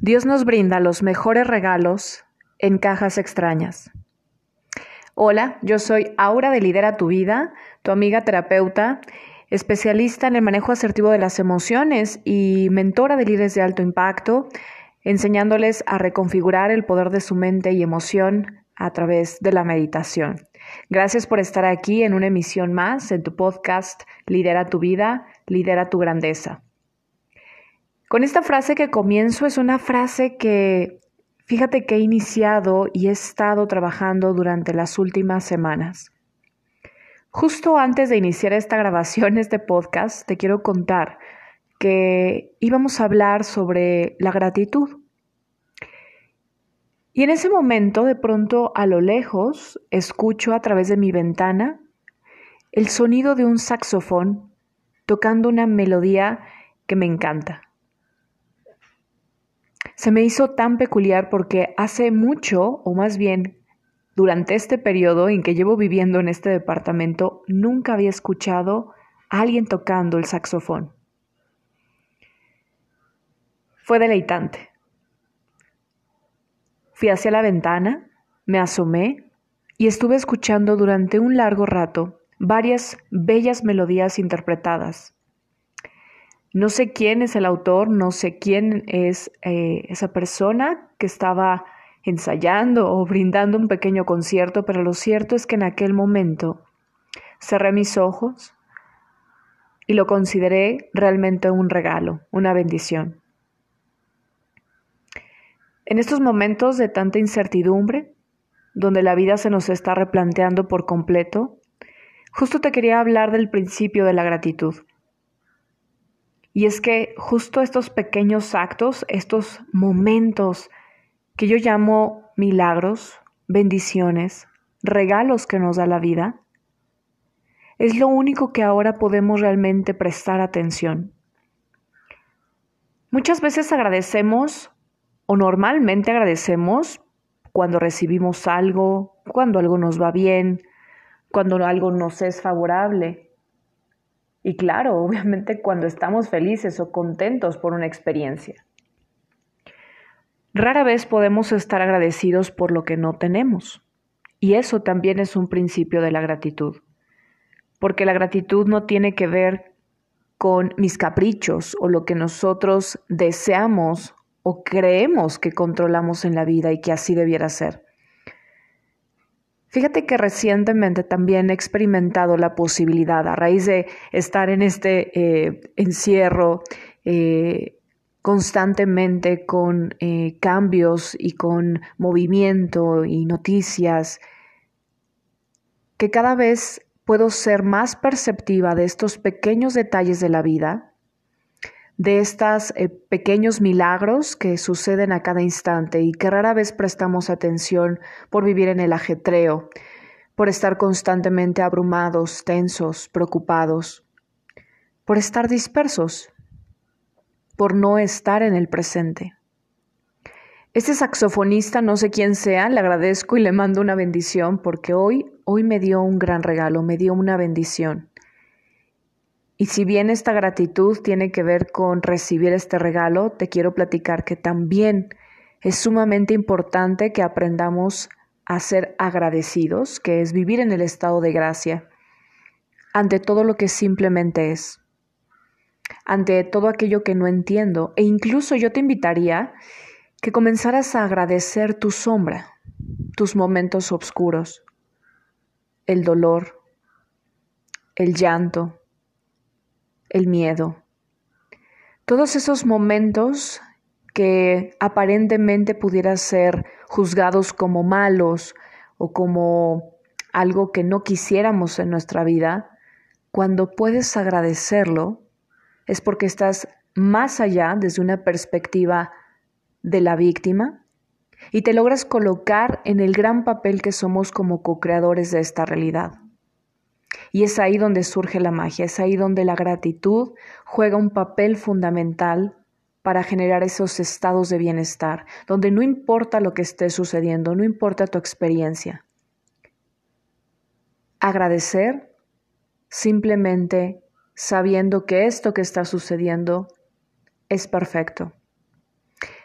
Dios nos brinda los mejores regalos en cajas extrañas. Hola, yo soy Aura de Lidera Tu Vida, tu amiga terapeuta, especialista en el manejo asertivo de las emociones y mentora de líderes de alto impacto, enseñándoles a reconfigurar el poder de su mente y emoción a través de la meditación. Gracias por estar aquí en una emisión más en tu podcast Lidera tu vida, lidera tu grandeza. Con esta frase que comienzo es una frase que fíjate que he iniciado y he estado trabajando durante las últimas semanas. Justo antes de iniciar esta grabación, este podcast, te quiero contar que íbamos a hablar sobre la gratitud. Y en ese momento, de pronto, a lo lejos, escucho a través de mi ventana el sonido de un saxofón tocando una melodía que me encanta se me hizo tan peculiar porque hace mucho, o más bien durante este periodo en que llevo viviendo en este departamento, nunca había escuchado a alguien tocando el saxofón. Fue deleitante. Fui hacia la ventana, me asomé y estuve escuchando durante un largo rato varias bellas melodías interpretadas. No sé quién es el autor, no sé quién es eh, esa persona que estaba ensayando o brindando un pequeño concierto, pero lo cierto es que en aquel momento cerré mis ojos y lo consideré realmente un regalo, una bendición. En estos momentos de tanta incertidumbre, donde la vida se nos está replanteando por completo, justo te quería hablar del principio de la gratitud. Y es que justo estos pequeños actos, estos momentos que yo llamo milagros, bendiciones, regalos que nos da la vida, es lo único que ahora podemos realmente prestar atención. Muchas veces agradecemos o normalmente agradecemos cuando recibimos algo, cuando algo nos va bien, cuando algo nos es favorable. Y claro, obviamente cuando estamos felices o contentos por una experiencia. Rara vez podemos estar agradecidos por lo que no tenemos. Y eso también es un principio de la gratitud. Porque la gratitud no tiene que ver con mis caprichos o lo que nosotros deseamos o creemos que controlamos en la vida y que así debiera ser. Fíjate que recientemente también he experimentado la posibilidad, a raíz de estar en este eh, encierro eh, constantemente con eh, cambios y con movimiento y noticias, que cada vez puedo ser más perceptiva de estos pequeños detalles de la vida de estos eh, pequeños milagros que suceden a cada instante y que rara vez prestamos atención por vivir en el ajetreo, por estar constantemente abrumados, tensos, preocupados, por estar dispersos, por no estar en el presente. Este saxofonista, no sé quién sea, le agradezco y le mando una bendición porque hoy, hoy me dio un gran regalo, me dio una bendición. Y si bien esta gratitud tiene que ver con recibir este regalo, te quiero platicar que también es sumamente importante que aprendamos a ser agradecidos, que es vivir en el estado de gracia, ante todo lo que simplemente es, ante todo aquello que no entiendo. E incluso yo te invitaría que comenzaras a agradecer tu sombra, tus momentos oscuros, el dolor, el llanto, el miedo. Todos esos momentos que aparentemente pudieran ser juzgados como malos o como algo que no quisiéramos en nuestra vida, cuando puedes agradecerlo, es porque estás más allá desde una perspectiva de la víctima y te logras colocar en el gran papel que somos como co-creadores de esta realidad. Y es ahí donde surge la magia, es ahí donde la gratitud juega un papel fundamental para generar esos estados de bienestar, donde no importa lo que esté sucediendo, no importa tu experiencia. Agradecer simplemente sabiendo que esto que está sucediendo es perfecto.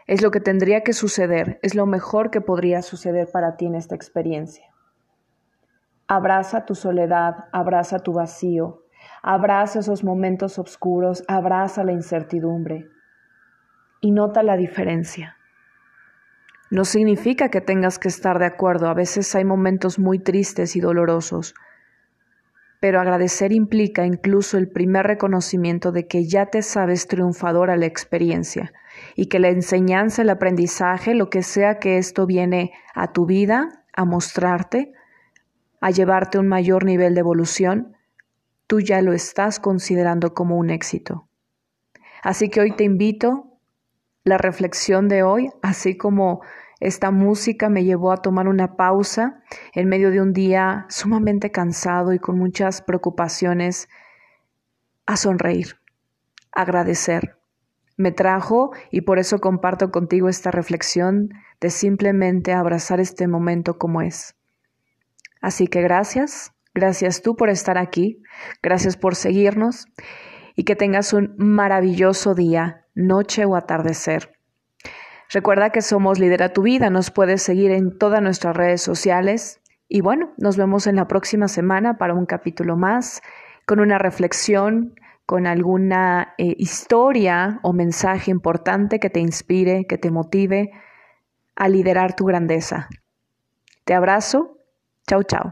Es lo que tendría que suceder, es lo mejor que podría suceder para ti en esta experiencia. Abraza tu soledad, abraza tu vacío, abraza esos momentos oscuros, abraza la incertidumbre y nota la diferencia. No significa que tengas que estar de acuerdo, a veces hay momentos muy tristes y dolorosos, pero agradecer implica incluso el primer reconocimiento de que ya te sabes triunfador a la experiencia y que la enseñanza, el aprendizaje, lo que sea que esto viene a tu vida, a mostrarte, a llevarte un mayor nivel de evolución, tú ya lo estás considerando como un éxito. Así que hoy te invito, la reflexión de hoy, así como esta música me llevó a tomar una pausa en medio de un día sumamente cansado y con muchas preocupaciones, a sonreír, agradecer. Me trajo y por eso comparto contigo esta reflexión de simplemente abrazar este momento como es. Así que gracias, gracias tú por estar aquí, gracias por seguirnos y que tengas un maravilloso día, noche o atardecer. Recuerda que somos Lidera tu Vida, nos puedes seguir en todas nuestras redes sociales y bueno, nos vemos en la próxima semana para un capítulo más, con una reflexión, con alguna eh, historia o mensaje importante que te inspire, que te motive a liderar tu grandeza. Te abrazo. Chao, chao.